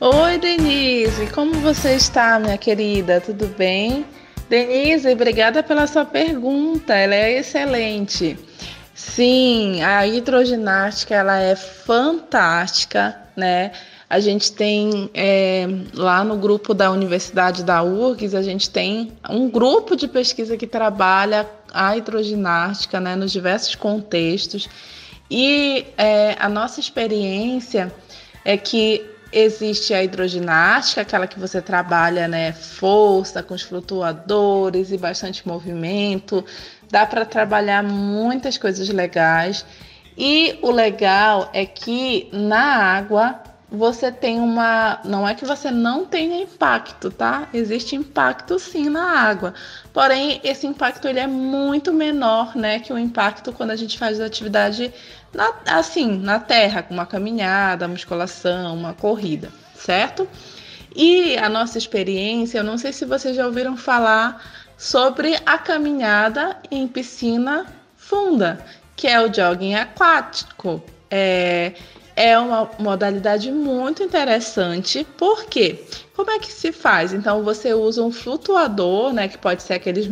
Oi, Denise, como você está, minha querida? Tudo bem? Denise, obrigada pela sua pergunta, ela é excelente. Sim, a hidroginástica ela é fantástica, né? A gente tem é, lá no grupo da Universidade da URGS, a gente tem um grupo de pesquisa que trabalha a hidroginástica né, nos diversos contextos. E é, a nossa experiência é que existe a hidroginástica, aquela que você trabalha né, força com os flutuadores e bastante movimento. Dá para trabalhar muitas coisas legais. E o legal é que na água você tem uma. Não é que você não tenha impacto, tá? Existe impacto sim na água. Porém, esse impacto ele é muito menor, né? Que o impacto quando a gente faz atividade na, assim, na terra, com uma caminhada, musculação, uma corrida, certo? E a nossa experiência, eu não sei se vocês já ouviram falar sobre a caminhada em piscina funda, que é o jogging aquático. É, é uma modalidade muito interessante, porque como é que se faz? Então você usa um flutuador, né, que pode ser aqueles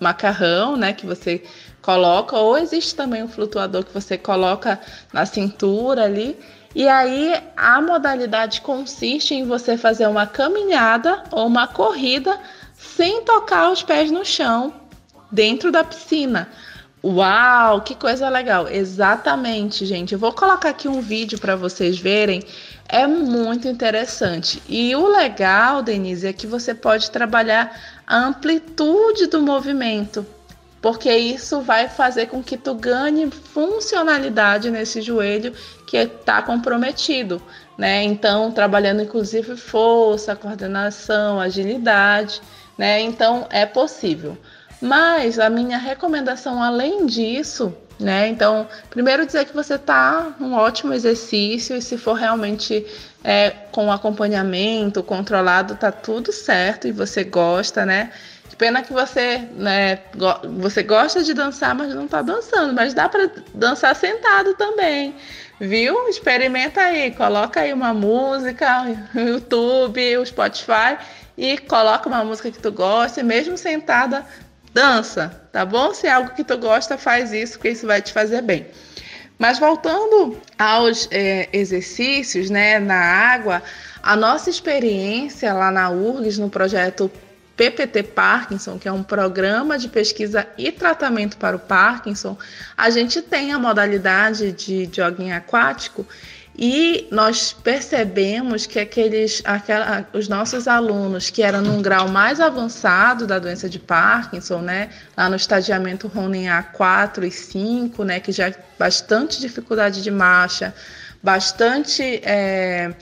macarrão, né, que você coloca, ou existe também um flutuador que você coloca na cintura ali. E aí a modalidade consiste em você fazer uma caminhada ou uma corrida sem tocar os pés no chão dentro da piscina. Uau, que coisa legal! Exatamente, gente. Eu vou colocar aqui um vídeo para vocês verem. É muito interessante. E o legal, Denise, é que você pode trabalhar a amplitude do movimento, porque isso vai fazer com que tu ganhe funcionalidade nesse joelho que está comprometido, né? Então, trabalhando inclusive força, coordenação, agilidade, né? Então, é possível. Mas a minha recomendação, além disso, né? Então, primeiro dizer que você está um ótimo exercício e se for realmente é, com acompanhamento controlado, tá tudo certo e você gosta, né? Que pena que você, né, go você gosta de dançar, mas não está dançando, mas dá para dançar sentado também. Viu? Experimenta aí, coloca aí uma música, YouTube, o Spotify e coloca uma música que tu gosta, mesmo sentada, dança, tá bom? Se é algo que tu gosta, faz isso, porque isso vai te fazer bem. Mas voltando aos é, exercícios, né, na água, a nossa experiência lá na URGS, no projeto PPT Parkinson, que é um programa de pesquisa e tratamento para o Parkinson, a gente tem a modalidade de jogging aquático e nós percebemos que aqueles, aquela, os nossos alunos que eram num grau mais avançado da doença de Parkinson, né, lá no estadiamento Ronin A4 e 5, né, que já é bastante dificuldade de marcha, bastante é,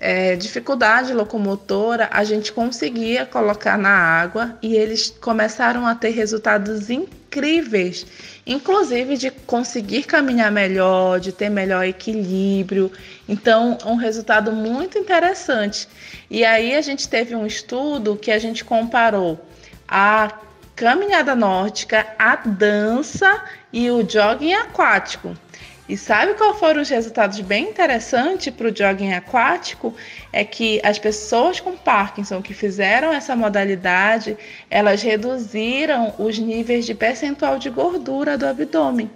é, dificuldade locomotora, a gente conseguia colocar na água e eles começaram a ter resultados incríveis inclusive de conseguir caminhar melhor, de ter melhor equilíbrio. Então, um resultado muito interessante. E aí a gente teve um estudo que a gente comparou a caminhada nórdica, a dança e o jogging aquático. E sabe qual foram os resultados bem interessantes para o jogging aquático? É que as pessoas com Parkinson que fizeram essa modalidade, elas reduziram os níveis de percentual de gordura do abdômen.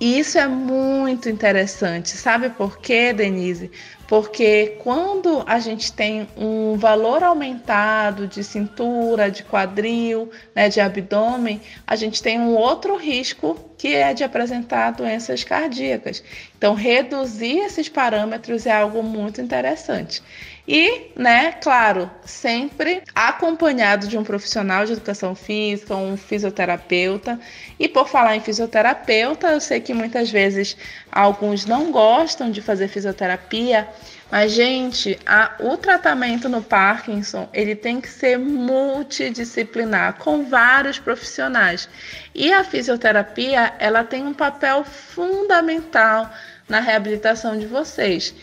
Isso é muito interessante. Sabe por quê, Denise? Porque quando a gente tem um valor aumentado de cintura, de quadril, né, de abdômen, a gente tem um outro risco que é de apresentar doenças cardíacas. Então, reduzir esses parâmetros é algo muito interessante. E, né, claro, sempre acompanhado de um profissional de educação física, um fisioterapeuta. E por falar em fisioterapeuta, eu sei que muitas vezes alguns não gostam de fazer fisioterapia, mas gente, a, o tratamento no Parkinson, ele tem que ser multidisciplinar, com vários profissionais. E a fisioterapia, ela tem um papel fundamental na reabilitação de vocês.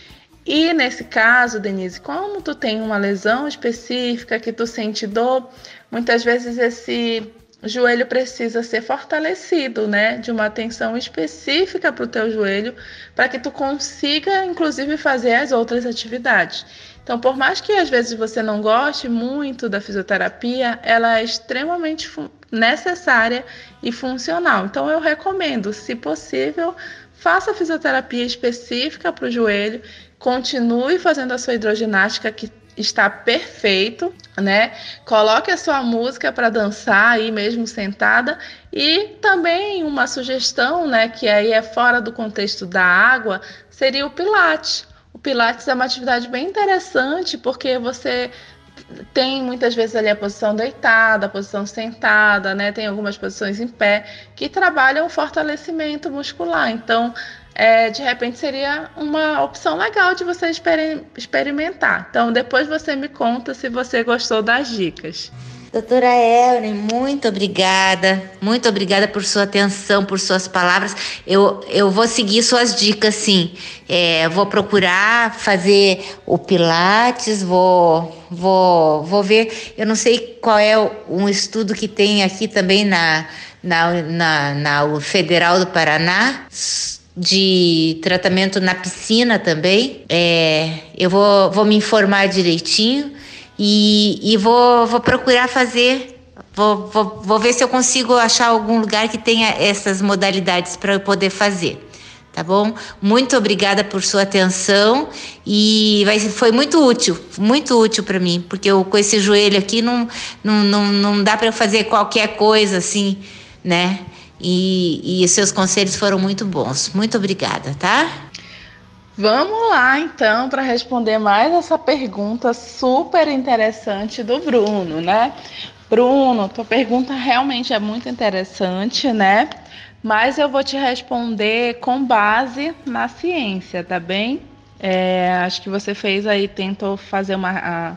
E nesse caso, Denise, como tu tem uma lesão específica que tu sente dor, muitas vezes esse joelho precisa ser fortalecido, né? De uma atenção específica para o teu joelho, para que tu consiga, inclusive, fazer as outras atividades. Então, por mais que às vezes você não goste muito da fisioterapia, ela é extremamente necessária e funcional. Então, eu recomendo, se possível, faça fisioterapia específica para o joelho, continue fazendo a sua hidroginástica que está perfeito, né? Coloque a sua música para dançar aí mesmo sentada e também uma sugestão, né, que aí é fora do contexto da água, seria o pilates. O pilates é uma atividade bem interessante porque você tem muitas vezes ali a posição deitada, a posição sentada, né? Tem algumas posições em pé que trabalham o fortalecimento muscular. Então, é, de repente seria uma opção legal de você experimentar. Então, depois você me conta se você gostou das dicas. Doutora Elne, muito obrigada, muito obrigada por sua atenção, por suas palavras. Eu, eu vou seguir suas dicas, sim. É, vou procurar fazer o Pilates, vou, vou, vou ver. Eu não sei qual é um estudo que tem aqui também na, na, na, na Federal do Paraná de tratamento na piscina também. É, eu vou, vou me informar direitinho e, e vou, vou procurar fazer. Vou, vou, vou ver se eu consigo achar algum lugar que tenha essas modalidades para eu poder fazer. Tá bom? Muito obrigada por sua atenção e vai, foi muito útil, muito útil para mim, porque eu, com esse joelho aqui não, não, não, não dá para fazer qualquer coisa assim, né? E, e seus conselhos foram muito bons. Muito obrigada, tá? Vamos lá então para responder mais essa pergunta super interessante do Bruno, né? Bruno, tua pergunta realmente é muito interessante, né? Mas eu vou te responder com base na ciência, tá bem? É, acho que você fez aí, tentou fazer uma, a,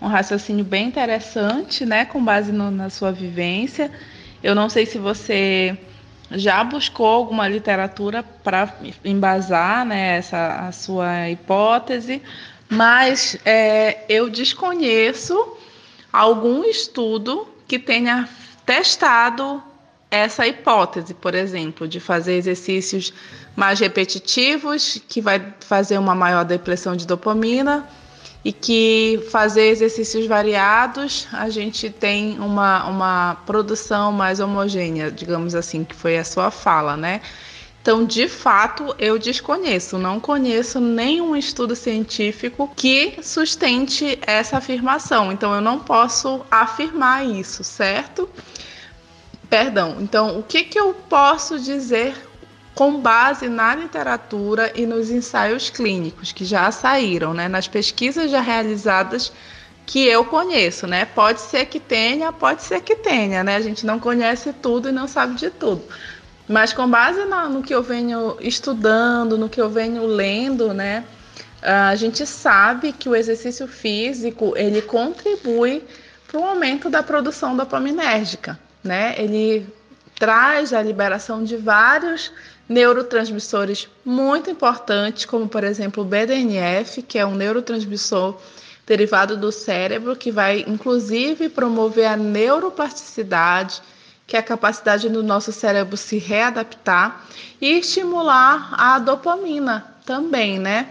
um raciocínio bem interessante, né? Com base no, na sua vivência. Eu não sei se você já buscou alguma literatura para embasar né, essa, a sua hipótese, mas é, eu desconheço algum estudo que tenha testado essa hipótese, por exemplo, de fazer exercícios mais repetitivos, que vai fazer uma maior depressão de dopamina, e que fazer exercícios variados a gente tem uma, uma produção mais homogênea, digamos assim, que foi a sua fala, né? Então, de fato, eu desconheço, não conheço nenhum estudo científico que sustente essa afirmação. Então, eu não posso afirmar isso, certo? Perdão. Então, o que, que eu posso dizer com base na literatura e nos ensaios clínicos que já saíram, né, nas pesquisas já realizadas que eu conheço, né? Pode ser que tenha, pode ser que tenha, né? A gente não conhece tudo e não sabe de tudo. Mas com base no, no que eu venho estudando, no que eu venho lendo, né? A gente sabe que o exercício físico ele contribui para o aumento da produção dopaminérgica, né? Ele traz a liberação de vários neurotransmissores muito importantes, como por exemplo o BDNF, que é um neurotransmissor derivado do cérebro, que vai inclusive promover a neuroplasticidade, que é a capacidade do nosso cérebro se readaptar, e estimular a dopamina também, né?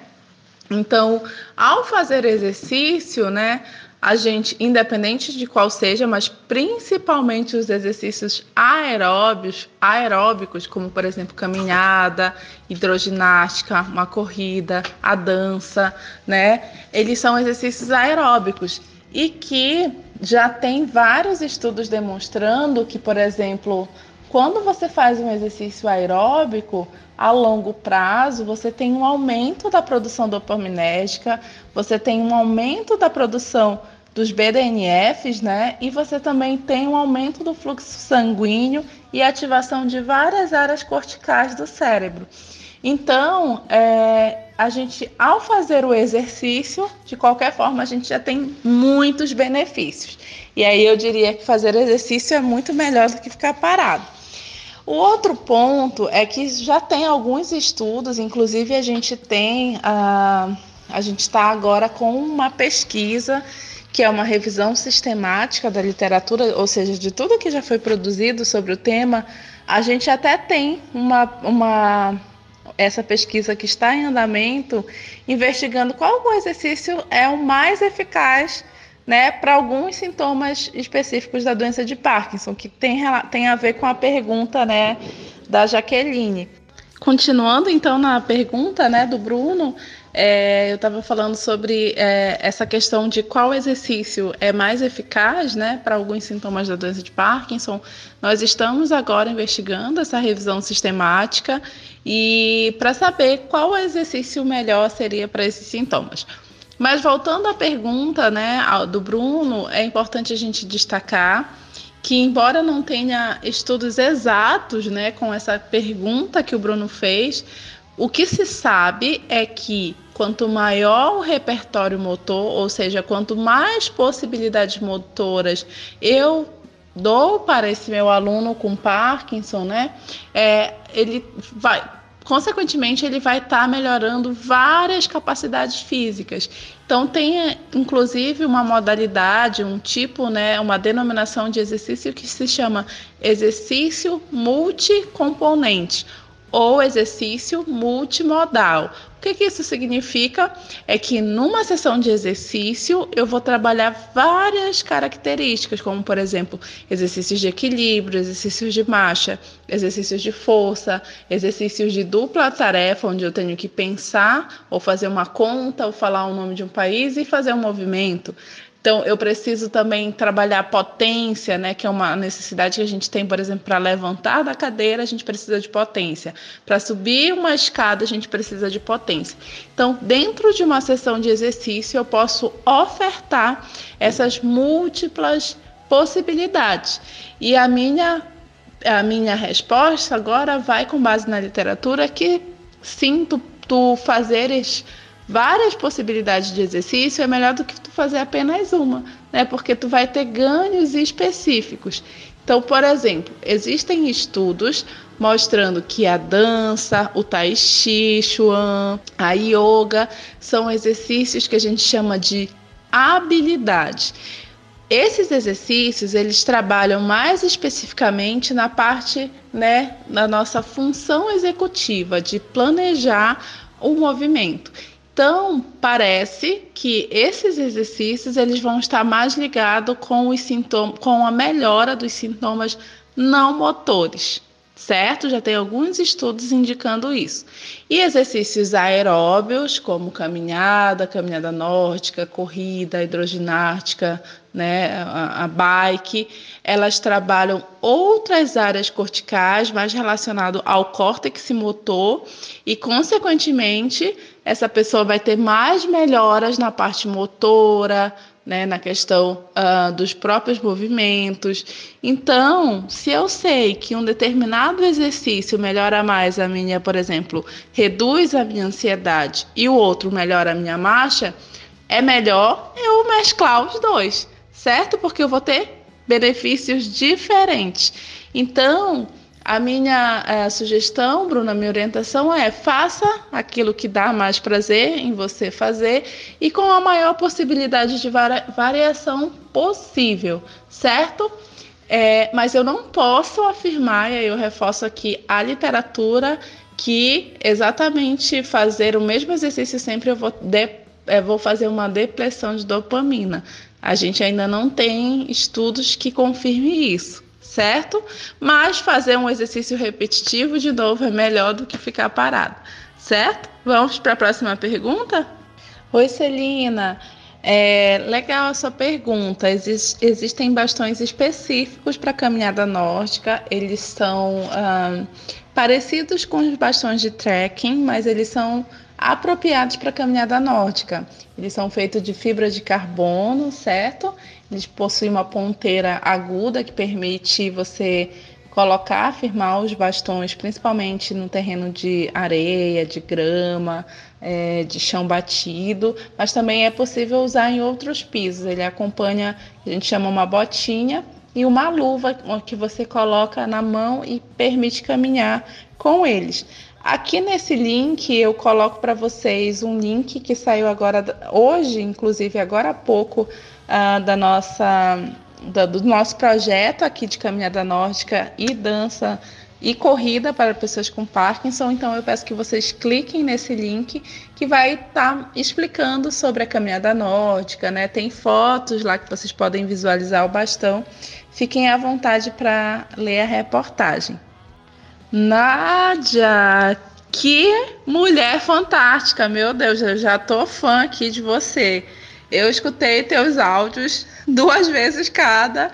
Então, ao fazer exercício, né, a gente, independente de qual seja, mas principalmente os exercícios aeróbicos, aeróbicos, como por exemplo caminhada, hidroginástica, uma corrida, a dança, né? Eles são exercícios aeróbicos e que já tem vários estudos demonstrando que, por exemplo, quando você faz um exercício aeróbico, a longo prazo, você tem um aumento da produção dopaminérgica, você tem um aumento da produção dos BDNFs, né? E você também tem um aumento do fluxo sanguíneo e ativação de várias áreas corticais do cérebro. Então, é, a gente, ao fazer o exercício, de qualquer forma, a gente já tem muitos benefícios. E aí eu diria que fazer exercício é muito melhor do que ficar parado. O outro ponto é que já tem alguns estudos, inclusive a gente tem, a, a gente está agora com uma pesquisa que é uma revisão sistemática da literatura, ou seja, de tudo que já foi produzido sobre o tema. A gente até tem uma, uma essa pesquisa que está em andamento, investigando qual exercício é o mais eficaz né, para alguns sintomas específicos da doença de Parkinson, que tem, tem a ver com a pergunta né, da Jaqueline. Continuando então na pergunta né, do Bruno, é, eu estava falando sobre é, essa questão de qual exercício é mais eficaz né, para alguns sintomas da doença de Parkinson. Nós estamos agora investigando essa revisão sistemática e para saber qual exercício melhor seria para esses sintomas. Mas voltando à pergunta né, do Bruno, é importante a gente destacar que embora não tenha estudos exatos, né, com essa pergunta que o Bruno fez, o que se sabe é que quanto maior o repertório motor, ou seja, quanto mais possibilidades motoras eu dou para esse meu aluno com Parkinson, né, é, ele vai consequentemente, ele vai estar tá melhorando várias capacidades físicas. Então, tem inclusive uma modalidade, um tipo, né, uma denominação de exercício que se chama exercício multicomponente ou exercício multimodal. O que, que, isso significa? É que numa sessão de exercício eu vou trabalhar várias características, como por exemplo, exercícios de equilíbrio, exercícios de marcha, exercícios de força, exercícios de dupla tarefa, onde eu tenho que pensar ou fazer uma conta ou falar o nome de um país e fazer um movimento. Então, eu preciso também trabalhar potência, né, que é uma necessidade que a gente tem, por exemplo, para levantar da cadeira, a gente precisa de potência. Para subir uma escada, a gente precisa de potência. Então, dentro de uma sessão de exercício, eu posso ofertar essas múltiplas possibilidades. E a minha a minha resposta agora vai com base na literatura que sim, tu, tu fazeres várias possibilidades de exercício, é melhor do que tu fazer apenas uma, né? Porque tu vai ter ganhos específicos. Então, por exemplo, existem estudos mostrando que a dança, o tai chi, chuan, a yoga são exercícios que a gente chama de habilidade. Esses exercícios, eles trabalham mais especificamente na parte, né, da nossa função executiva de planejar o movimento. Então, parece que esses exercícios eles vão estar mais ligados com os sintomas, com a melhora dos sintomas não motores, certo? Já tem alguns estudos indicando isso. E exercícios aeróbios, como caminhada, caminhada nórdica, corrida, hidroginástica, né, a, a bike, elas trabalham outras áreas corticais mais relacionado ao córtex motor e, consequentemente, essa pessoa vai ter mais melhoras na parte motora, né, na questão uh, dos próprios movimentos. Então, se eu sei que um determinado exercício melhora mais a minha, por exemplo, reduz a minha ansiedade e o outro melhora a minha marcha, é melhor eu mesclar os dois, certo? Porque eu vou ter benefícios diferentes. Então, a minha eh, sugestão, Bruna, minha orientação é faça aquilo que dá mais prazer em você fazer e com a maior possibilidade de variação possível, certo? É, mas eu não posso afirmar, e aí eu reforço aqui a literatura, que exatamente fazer o mesmo exercício sempre eu vou, de, eu vou fazer uma depressão de dopamina. A gente ainda não tem estudos que confirmem isso certo? Mas fazer um exercício repetitivo de novo é melhor do que ficar parado, certo? Vamos para a próxima pergunta? Oi, Celina. É, legal a sua pergunta. Exis, existem bastões específicos para caminhada nórdica. Eles são um, parecidos com os bastões de trekking, mas eles são apropriados para caminhada nórdica. Eles são feitos de fibra de carbono, certo? Eles possuem uma ponteira aguda que permite você colocar, firmar os bastões, principalmente no terreno de areia, de grama, é, de chão batido, mas também é possível usar em outros pisos. Ele acompanha, a gente chama uma botinha e uma luva que você coloca na mão e permite caminhar com eles. Aqui nesse link eu coloco para vocês um link que saiu agora hoje, inclusive agora há pouco, uh, da nossa do, nosso projeto aqui de caminhada nórdica e dança e corrida para pessoas com Parkinson. Então eu peço que vocês cliquem nesse link que vai estar tá explicando sobre a caminhada nórdica, né? Tem fotos lá que vocês podem visualizar o bastão. Fiquem à vontade para ler a reportagem. Nádia, que mulher fantástica! Meu Deus, eu já tô fã aqui de você. Eu escutei teus áudios duas vezes cada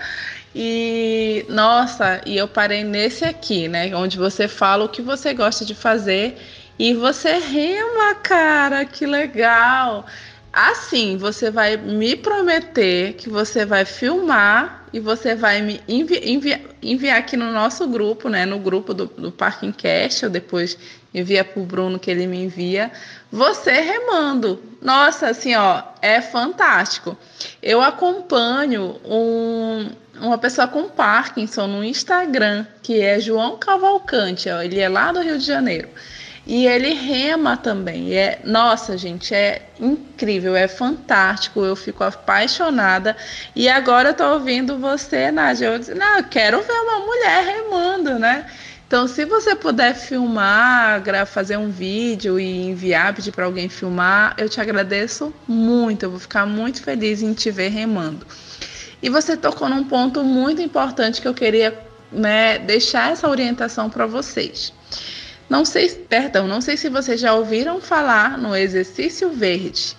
e nossa, e eu parei nesse aqui, né, onde você fala o que você gosta de fazer e você rema, cara, que legal. Assim, você vai me prometer que você vai filmar e você vai me envi envi enviar aqui no nosso grupo, né? No grupo do, do Parking Cast, ou depois envia para o Bruno que ele me envia. Você remando. Nossa, assim, ó, é fantástico. Eu acompanho um, uma pessoa com Parkinson no Instagram, que é João Cavalcante, ó, ele é lá do Rio de Janeiro. E ele rema também. É, nossa, gente, é incrível, é fantástico. Eu fico apaixonada. E agora eu tô ouvindo você, Nádia. Eu disse, não, eu quero ver uma mulher remando, né? Então, se você puder filmar, fazer um vídeo e enviar, pedir para alguém filmar, eu te agradeço muito. Eu vou ficar muito feliz em te ver remando. E você tocou num ponto muito importante que eu queria né, deixar essa orientação para vocês. Não sei, perdão, não sei se vocês já ouviram falar no exercício verde.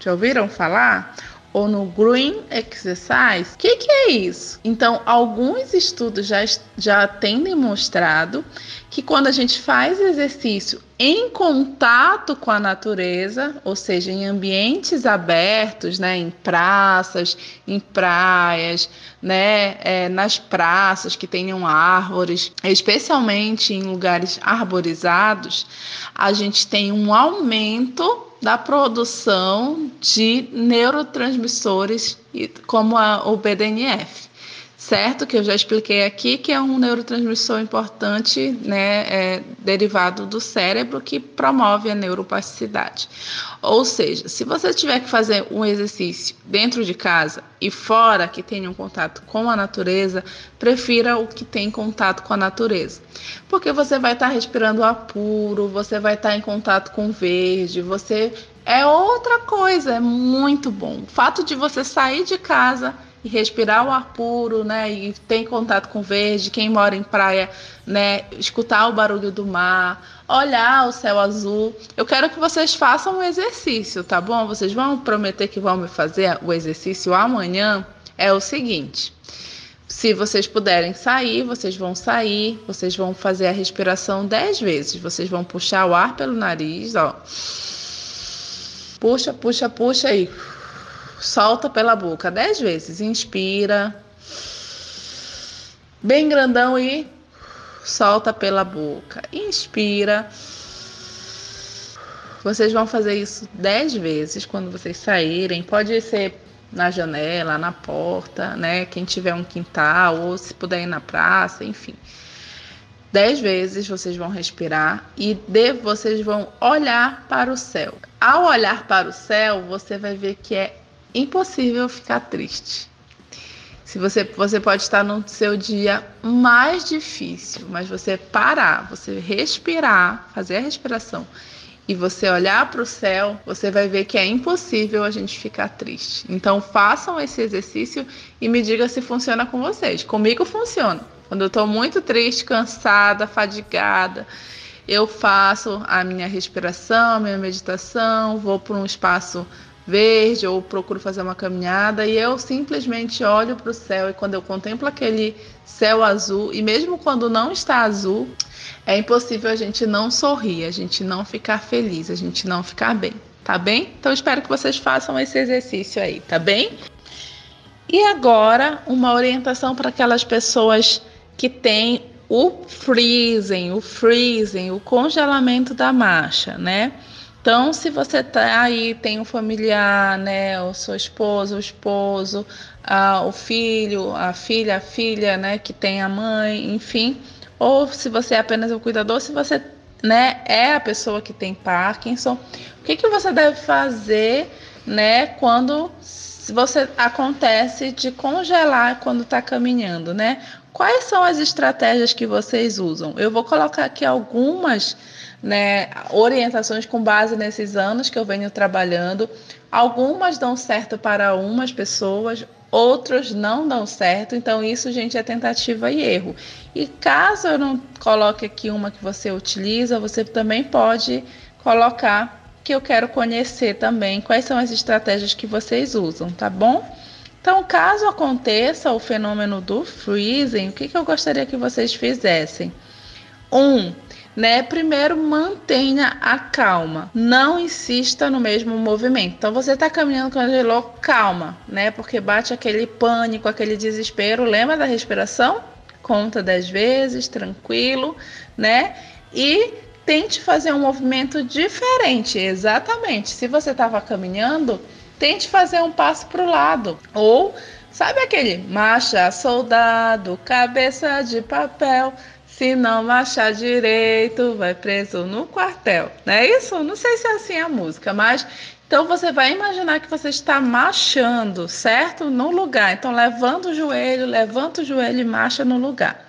Já ouviram falar? Ou no Green Exercise? O que, que é isso? Então, alguns estudos já, já têm demonstrado que quando a gente faz exercício em contato com a natureza, ou seja, em ambientes abertos, né, em praças, em praias, né, é, nas praças que tenham árvores, especialmente em lugares arborizados, a gente tem um aumento da produção de neurotransmissores como a, o BDNF certo? Que eu já expliquei aqui, que é um neurotransmissor importante, né, é, derivado do cérebro, que promove a neuroplasticidade. Ou seja, se você tiver que fazer um exercício dentro de casa e fora que tenha um contato com a natureza, prefira o que tem contato com a natureza. Porque você vai estar respirando ar puro, você vai estar em contato com verde, você é outra coisa, é muito bom. O fato de você sair de casa e respirar o ar puro, né? E ter contato com verde, quem mora em praia, né? Escutar o barulho do mar, olhar o céu azul. Eu quero que vocês façam um exercício, tá bom? Vocês vão prometer que vão me fazer o exercício amanhã. É o seguinte. Se vocês puderem sair, vocês vão sair, vocês vão fazer a respiração 10 vezes. Vocês vão puxar o ar pelo nariz, ó. Puxa, puxa, puxa aí solta pela boca dez vezes. Inspira. Bem grandão e solta pela boca. Inspira. Vocês vão fazer isso dez vezes quando vocês saírem. Pode ser na janela, na porta, né? Quem tiver um quintal ou se puder ir na praça, enfim. Dez vezes vocês vão respirar e de, vocês vão olhar para o céu. Ao olhar para o céu, você vai ver que é impossível ficar triste. Se você, você pode estar no seu dia mais difícil, mas você parar, você respirar, fazer a respiração e você olhar para o céu, você vai ver que é impossível a gente ficar triste. Então façam esse exercício e me diga se funciona com vocês. Comigo funciona. Quando eu estou muito triste, cansada, fadigada, eu faço a minha respiração, a minha meditação, vou para um espaço verde ou procuro fazer uma caminhada e eu simplesmente olho para o céu e quando eu contemplo aquele céu azul e mesmo quando não está azul, é impossível a gente não sorrir, a gente não ficar feliz, a gente não ficar bem, tá bem? Então espero que vocês façam esse exercício aí, tá bem? E agora, uma orientação para aquelas pessoas que têm o freezing, o freezing, o congelamento da marcha, né? Então, se você tá aí, tem um familiar, né, o seu esposo, o esposo, a, o filho, a filha, a filha, né, que tem a mãe, enfim, ou se você é apenas o cuidador, se você né, é a pessoa que tem Parkinson. O que, que você deve fazer, né, quando você acontece de congelar quando está caminhando, né? Quais são as estratégias que vocês usam? Eu vou colocar aqui algumas né, orientações com base nesses anos que eu venho trabalhando. Algumas dão certo para umas pessoas, outros não dão certo. Então, isso, gente, é tentativa e erro. E caso eu não coloque aqui uma que você utiliza, você também pode colocar que eu quero conhecer também quais são as estratégias que vocês usam, tá bom? Então, caso aconteça o fenômeno do freezing, o que, que eu gostaria que vocês fizessem? Um, né? Primeiro, mantenha a calma. Não insista no mesmo movimento. Então, você está caminhando com o calma, né? Porque bate aquele pânico, aquele desespero. Lembra da respiração? Conta dez vezes, tranquilo, né? E tente fazer um movimento diferente. Exatamente. Se você estava caminhando, tente fazer um passo para o lado. Ou, sabe aquele marcha soldado, cabeça de papel. Se não marchar direito, vai preso no quartel. Não é isso? Não sei se é assim a música, mas então você vai imaginar que você está marchando, certo? No lugar. Então levanta o joelho, levanta o joelho e marcha no lugar.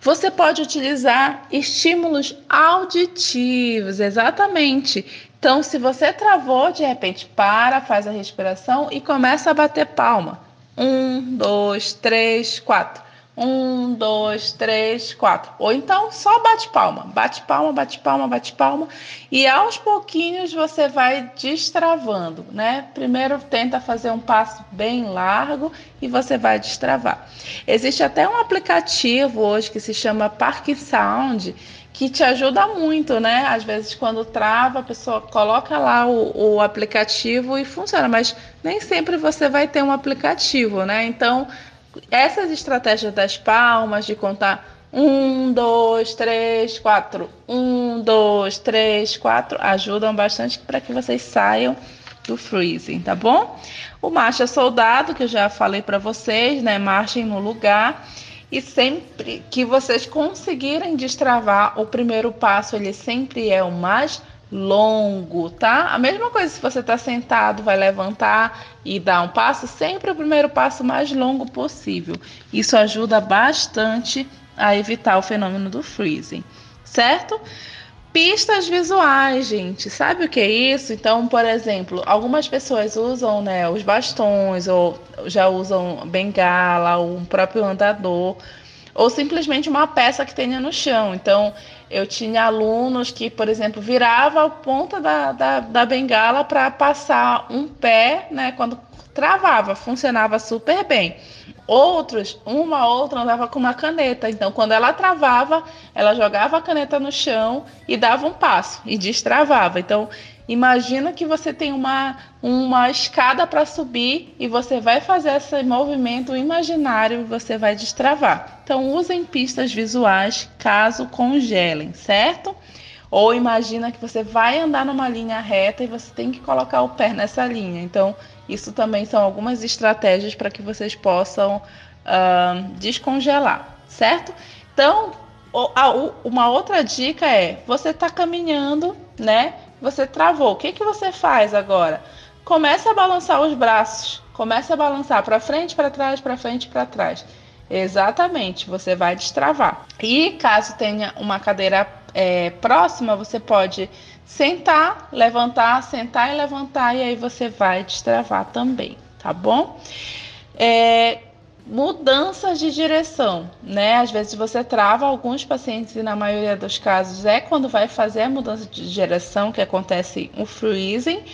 Você pode utilizar estímulos auditivos, exatamente. Então, se você travou, de repente para, faz a respiração e começa a bater palma. Um, dois, três, quatro. Um, dois, três, quatro. Ou então só bate palma, bate palma, bate palma, bate palma. E aos pouquinhos você vai destravando, né? Primeiro tenta fazer um passo bem largo e você vai destravar. Existe até um aplicativo hoje que se chama Park Sound que te ajuda muito, né? Às vezes, quando trava, a pessoa coloca lá o, o, aplicativo e funciona, mas nem sempre você vai ter um aplicativo, né? Então, essas estratégias das palmas, de contar um, dois, três, quatro, um, dois, três, quatro, ajudam bastante para que vocês saiam do freezing, tá bom? O marcha soldado, que eu já falei para vocês, né? Marchem no lugar. E sempre que vocês conseguirem destravar, o primeiro passo ele sempre é o mais longo, tá? A mesma coisa se você está sentado, vai levantar e dar um passo, sempre o primeiro passo mais longo possível. Isso ajuda bastante a evitar o fenômeno do freezing, certo? Pistas visuais, gente. Sabe o que é isso? Então, por exemplo, algumas pessoas usam né, os bastões ou já usam bengala, ou um próprio andador, ou simplesmente uma peça que tenha no chão. Então, eu tinha alunos que, por exemplo, virava a ponta da, da, da bengala para passar um pé, né? Quando travava, funcionava super bem. Outros, uma outra andava com uma caneta. Então, quando ela travava, ela jogava a caneta no chão e dava um passo e destravava. Então, Imagina que você tem uma, uma escada para subir e você vai fazer esse movimento imaginário e você vai destravar. Então, usem pistas visuais caso congelem, certo? Ou imagina que você vai andar numa linha reta e você tem que colocar o pé nessa linha. Então, isso também são algumas estratégias para que vocês possam uh, descongelar, certo? Então, uma outra dica é: você está caminhando, né? Você travou. O que, que você faz agora? Começa a balançar os braços. Começa a balançar para frente, para trás, para frente, para trás. Exatamente, você vai destravar. E caso tenha uma cadeira é, próxima, você pode sentar, levantar, sentar e levantar, e aí você vai destravar também, tá bom? É, mudanças de direção, né? Às vezes você trava alguns pacientes e na maioria dos casos é quando vai fazer a mudança de direção que acontece o freezing,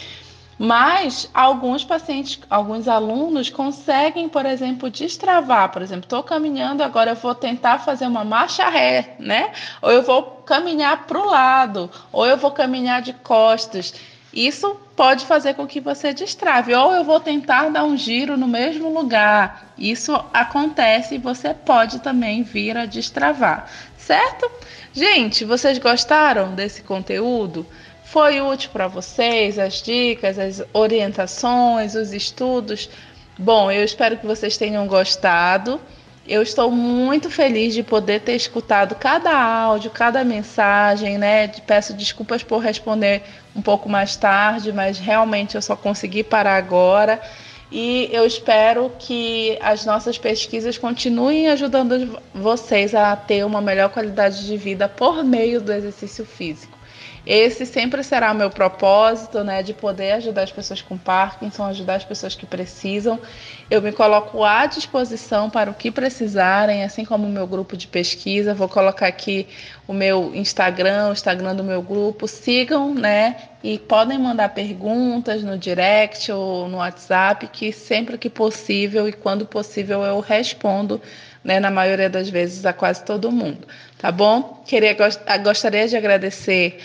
mas alguns pacientes, alguns alunos conseguem, por exemplo, destravar, por exemplo, estou caminhando, agora eu vou tentar fazer uma marcha ré, né? Ou eu vou caminhar para o lado, ou eu vou caminhar de costas. Isso pode fazer com que você destrave. Ou eu vou tentar dar um giro no mesmo lugar. Isso acontece e você pode também vir a destravar, certo? Gente, vocês gostaram desse conteúdo? Foi útil para vocês as dicas, as orientações, os estudos? Bom, eu espero que vocês tenham gostado. Eu estou muito feliz de poder ter escutado cada áudio, cada mensagem, né? Peço desculpas por responder um pouco mais tarde, mas realmente eu só consegui parar agora. E eu espero que as nossas pesquisas continuem ajudando vocês a ter uma melhor qualidade de vida por meio do exercício físico. Esse sempre será o meu propósito, né, de poder ajudar as pessoas com Parkinson, ajudar as pessoas que precisam. Eu me coloco à disposição para o que precisarem, assim como o meu grupo de pesquisa. Vou colocar aqui o meu Instagram, o Instagram do meu grupo. Sigam, né, e podem mandar perguntas no direct ou no WhatsApp, que sempre que possível e quando possível eu respondo, né, na maioria das vezes a quase todo mundo, tá bom? Queria gostaria de agradecer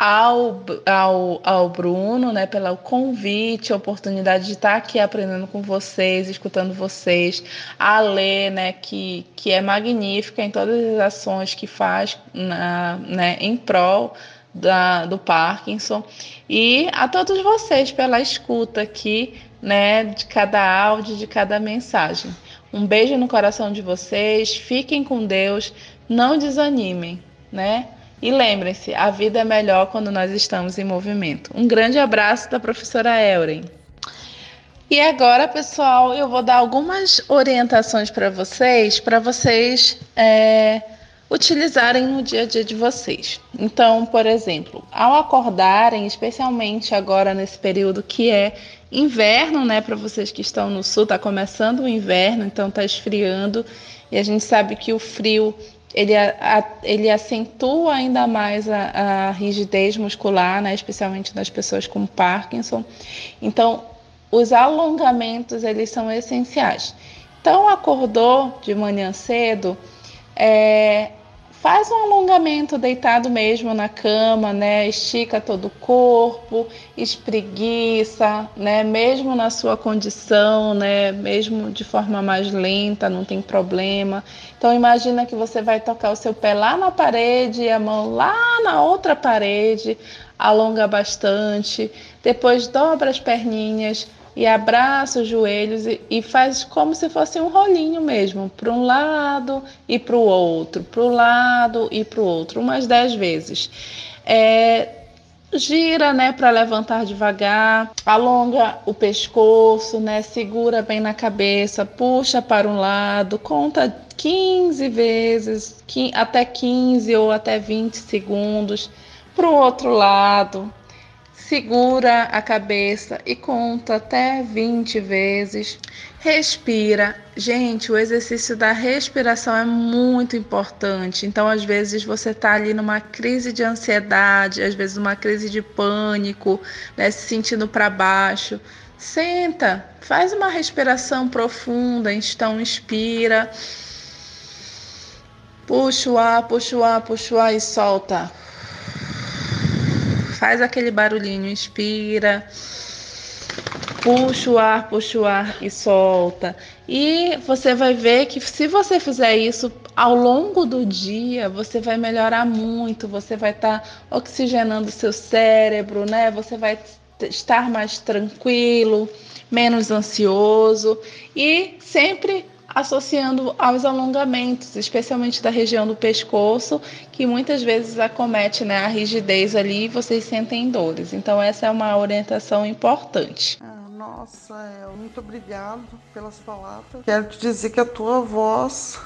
ao, ao, ao Bruno, né, pelo convite, a oportunidade de estar aqui aprendendo com vocês, escutando vocês, a Lê, né, que, que é magnífica em todas as ações que faz na, né, em prol da, do Parkinson, e a todos vocês pela escuta aqui, né, de cada áudio, de cada mensagem. Um beijo no coração de vocês, fiquem com Deus, não desanimem, né? E lembrem-se, a vida é melhor quando nós estamos em movimento. Um grande abraço da professora Elren. E agora, pessoal, eu vou dar algumas orientações para vocês, para vocês é, utilizarem no dia a dia de vocês. Então, por exemplo, ao acordarem, especialmente agora nesse período que é inverno, né, para vocês que estão no sul, está começando o inverno, então está esfriando, e a gente sabe que o frio ele, a, ele acentua ainda mais a, a, rigidez muscular, né, especialmente nas pessoas com Parkinson. Então, os alongamentos eles são essenciais. Então, acordou de manhã cedo, é, Faz um alongamento deitado mesmo na cama, né? Estica todo o corpo, espreguiça, né? Mesmo na sua condição, né? Mesmo de forma mais lenta, não tem problema. Então imagina que você vai tocar o seu pé lá na parede e a mão lá na outra parede, alonga bastante. Depois dobra as perninhas, e abraça os joelhos e, e faz como se fosse um rolinho mesmo, para um lado e para o outro, para o lado e para o outro, umas dez vezes. É, gira, né, para levantar devagar, alonga o pescoço, né, segura bem na cabeça, puxa para um lado, conta 15 vezes, até 15 ou até 20 segundos, para o outro lado, Segura a cabeça e conta até 20 vezes. Respira. Gente, o exercício da respiração é muito importante. Então, às vezes, você está ali numa crise de ansiedade, às vezes, uma crise de pânico, né, se sentindo para baixo. Senta, faz uma respiração profunda. Então, inspira. Puxa o ar, puxa o ar, puxa o ar e solta faz aquele barulhinho, inspira, puxa o ar, puxa o ar e solta. E você vai ver que se você fizer isso ao longo do dia, você vai melhorar muito, você vai estar tá oxigenando seu cérebro, né? Você vai estar mais tranquilo, menos ansioso e sempre associando aos alongamentos, especialmente da região do pescoço, que muitas vezes acomete né, a rigidez ali e vocês sentem dores. Então, essa é uma orientação importante. Ah, nossa, muito obrigado pelas palavras. Quero te dizer que a tua voz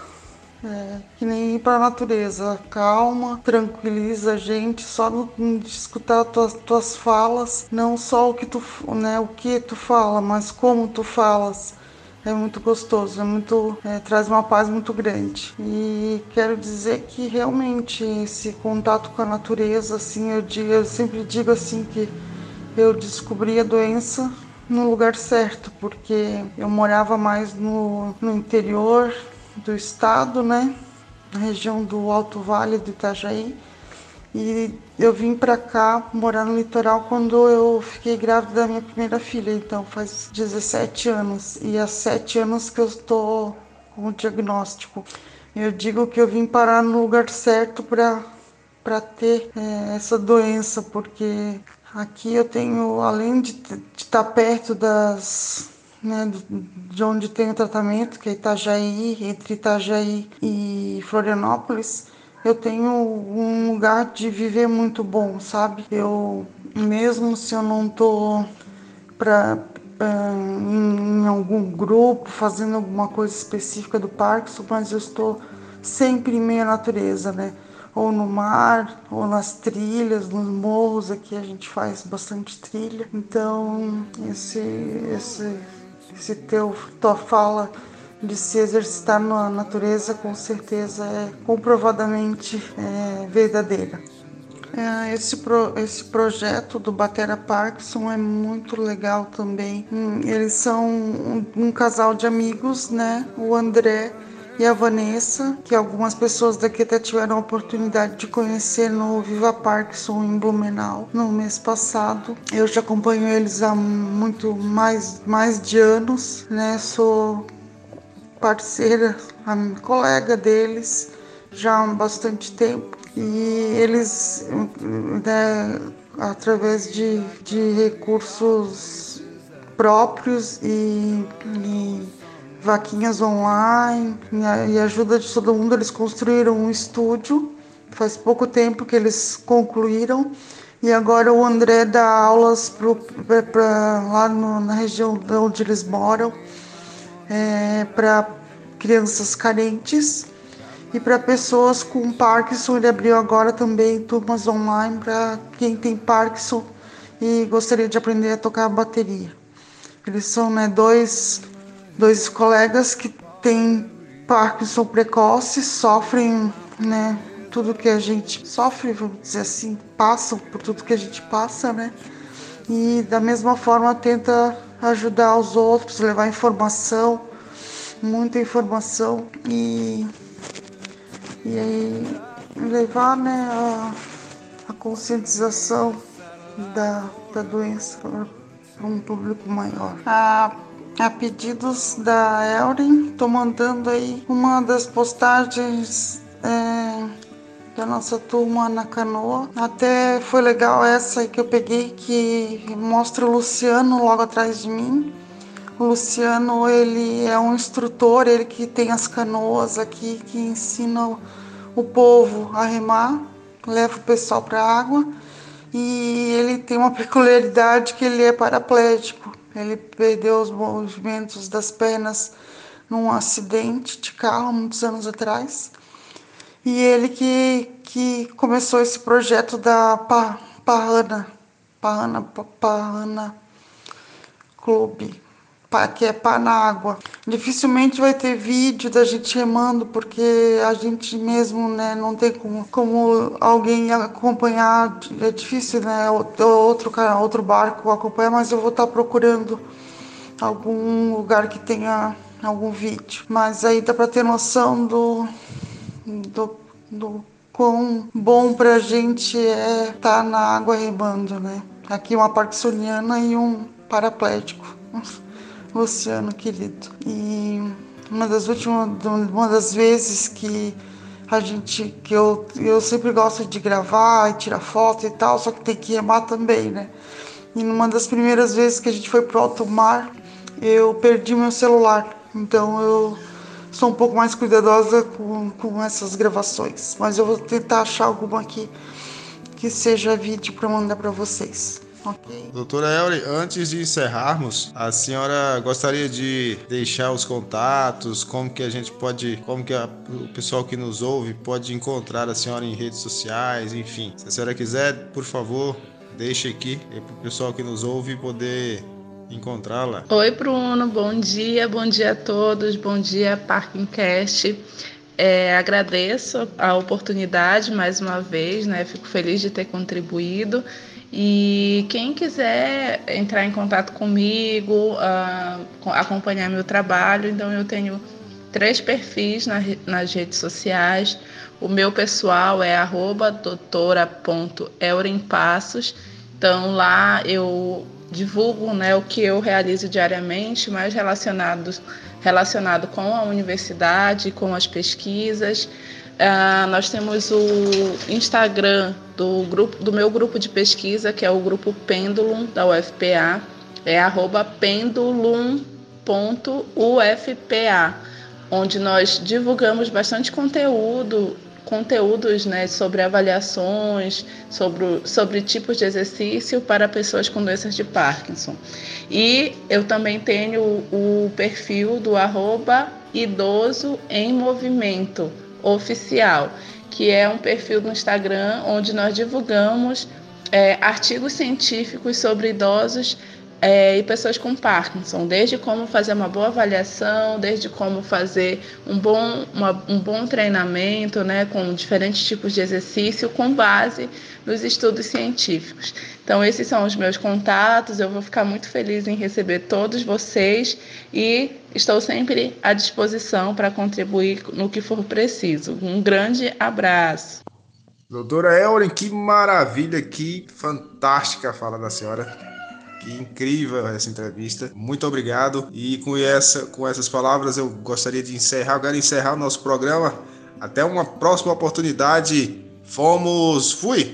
é, que nem ir para a natureza, calma, tranquiliza a gente, só no, de escutar tuas, tuas falas, não só o que tu, né, o que tu fala, mas como tu falas é muito gostoso, é muito é, traz uma paz muito grande. E quero dizer que realmente esse contato com a natureza, assim, eu digo, eu sempre digo assim que eu descobri a doença no lugar certo, porque eu morava mais no, no interior do estado, né, na região do Alto Vale do Itajaí e eu vim para cá morar no litoral quando eu fiquei grávida da minha primeira filha, então faz 17 anos. E há 7 anos que eu estou com o diagnóstico. Eu digo que eu vim parar no lugar certo para para ter é, essa doença, porque aqui eu tenho, além de estar tá perto das né, de onde tem o tratamento, que é Itajaí, entre Itajaí e Florianópolis, eu tenho um lugar de viver muito bom, sabe? Eu, mesmo se eu não tô pra, em algum grupo fazendo alguma coisa específica do Parkinson, mas eu estou sempre em meio à natureza, né? Ou no mar, ou nas trilhas, nos morros, aqui a gente faz bastante trilha. Então, esse, esse, esse teu, tua fala de se exercitar na natureza com certeza é comprovadamente é, verdadeira. É, esse, pro, esse projeto do Batera Parkinson é muito legal também. Hum, eles são um, um casal de amigos, né? O André e a Vanessa, que algumas pessoas daqui até tiveram a oportunidade de conhecer no Viva Parkinson em Blumenau no mês passado. Eu já acompanho eles há muito mais, mais de anos, né? Sou parceira, colega deles já há bastante tempo. E eles, né, através de, de recursos próprios e, e vaquinhas online e ajuda de todo mundo, eles construíram um estúdio. Faz pouco tempo que eles concluíram. E agora o André dá aulas para lá no, na região onde eles moram é, para crianças carentes e para pessoas com Parkinson. Ele abriu agora também turmas online para quem tem Parkinson e gostaria de aprender a tocar bateria. Eles são né, dois, dois colegas que têm Parkinson precoce, sofrem né, tudo que a gente sofre, vamos dizer assim, passam por tudo que a gente passa, né? E da mesma forma tenta ajudar os outros, levar informação, muita informação e, e aí levar né, a, a conscientização da, da doença para um público maior. A, a pedidos da Elrin, estou mandando aí uma das postagens é, da nossa turma na canoa. Até foi legal essa que eu peguei que mostra o Luciano logo atrás de mim. O Luciano, ele é um instrutor, ele que tem as canoas aqui que ensina o povo a remar, leva o pessoal para a água. E ele tem uma peculiaridade que ele é paraplégico. Ele perdeu os movimentos das pernas num acidente de carro muitos anos atrás. E ele que, que começou esse projeto da Parrana, Parrana, Parrana Clube, que é pá na água. Dificilmente vai ter vídeo da gente remando, porque a gente mesmo né, não tem como, como alguém acompanhar. É difícil, né? Outro, outro barco acompanhar, mas eu vou estar procurando algum lugar que tenha algum vídeo. Mas aí dá para ter noção do do, do quão bom pra gente é estar tá na água remando, né? Aqui uma parkinsoniana e um paraplético. Luciano, querido. E uma das últimas, uma das vezes que a gente, que eu, eu sempre gosto de gravar e tirar foto e tal, só que tem que remar também, né? E numa das primeiras vezes que a gente foi pro alto mar, eu perdi meu celular. Então eu sou um pouco mais cuidadosa com, com essas gravações. Mas eu vou tentar achar alguma aqui que seja vídeo para mandar para vocês. Okay. Doutora Elri, antes de encerrarmos, a senhora gostaria de deixar os contatos, como que a gente pode, como que a, o pessoal que nos ouve pode encontrar a senhora em redes sociais, enfim. Se a senhora quiser, por favor, deixe aqui para o pessoal que nos ouve poder encontrá-la. Oi, Bruno, bom dia, bom dia a todos, bom dia, Parkingcast. É, agradeço a oportunidade mais uma vez, né? Fico feliz de ter contribuído. E quem quiser entrar em contato comigo, uh, acompanhar meu trabalho, então eu tenho três perfis na, nas redes sociais. O meu pessoal é doutora.eurenpassos. Então lá eu divulgo né, o que eu realizo diariamente, mais relacionado, relacionado com a universidade, com as pesquisas. Uh, nós temos o Instagram do, grupo, do meu grupo de pesquisa, que é o grupo Pendulum da UFPA, é arroba Pendulum www.ufpa, onde nós divulgamos bastante conteúdo, conteúdos né, sobre avaliações, sobre, sobre tipos de exercício para pessoas com doenças de Parkinson. E eu também tenho o perfil do arroba idoso em movimento oficial, que é um perfil no Instagram onde nós divulgamos é, artigos científicos sobre idosos é, e pessoas com Parkinson, desde como fazer uma boa avaliação, desde como fazer um bom, uma, um bom treinamento né, com diferentes tipos de exercício com base nos estudos científicos. Então, esses são os meus contatos. Eu vou ficar muito feliz em receber todos vocês e estou sempre à disposição para contribuir no que for preciso. Um grande abraço. Doutora Elren, que maravilha, que fantástica a fala da senhora. Incrível essa entrevista. Muito obrigado. E com, essa, com essas palavras eu gostaria de encerrar. Quero encerrar o nosso programa. Até uma próxima oportunidade. Fomos. Fui!